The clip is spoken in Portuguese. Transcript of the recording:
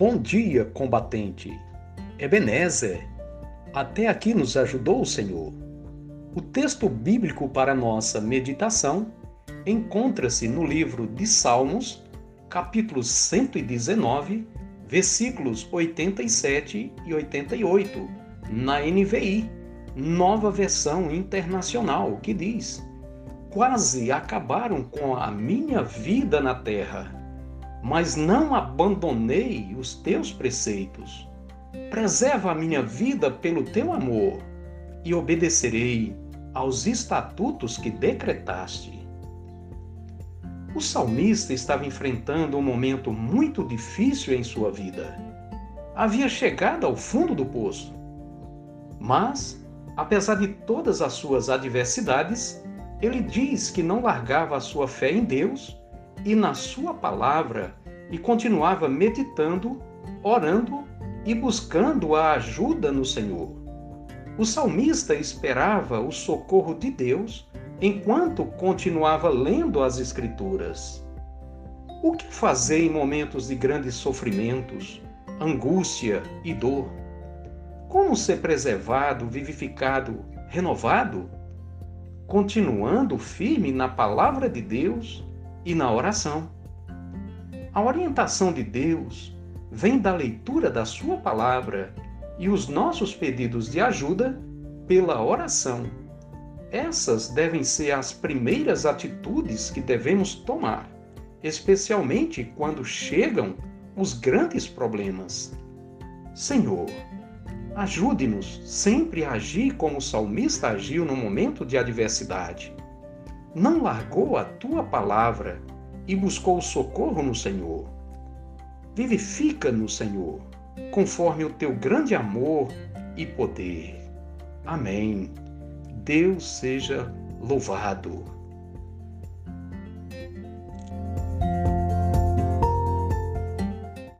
Bom dia, combatente. Ebenezer, até aqui nos ajudou o Senhor. O texto bíblico para nossa meditação encontra-se no livro de Salmos, capítulo 119, versículos 87 e 88, na NVI, nova versão internacional, que diz: Quase acabaram com a minha vida na terra mas não abandonei os teus preceitos. Preserva a minha vida pelo teu amor e obedecerei aos estatutos que decretaste. O salmista estava enfrentando um momento muito difícil em sua vida. Havia chegado ao fundo do poço. Mas, apesar de todas as suas adversidades, ele diz que não largava a sua fé em Deus e na sua palavra e continuava meditando, orando e buscando a ajuda no Senhor. O salmista esperava o socorro de Deus enquanto continuava lendo as Escrituras. O que fazer em momentos de grandes sofrimentos, angústia e dor? Como ser preservado, vivificado, renovado? Continuando firme na palavra de Deus e na oração. A orientação de Deus vem da leitura da Sua palavra e os nossos pedidos de ajuda pela oração. Essas devem ser as primeiras atitudes que devemos tomar, especialmente quando chegam os grandes problemas. Senhor, ajude-nos sempre a agir como o salmista agiu no momento de adversidade não largou a tua palavra e buscou socorro no Senhor. Vivifica no Senhor, conforme o teu grande amor e poder. Amém. Deus seja louvado.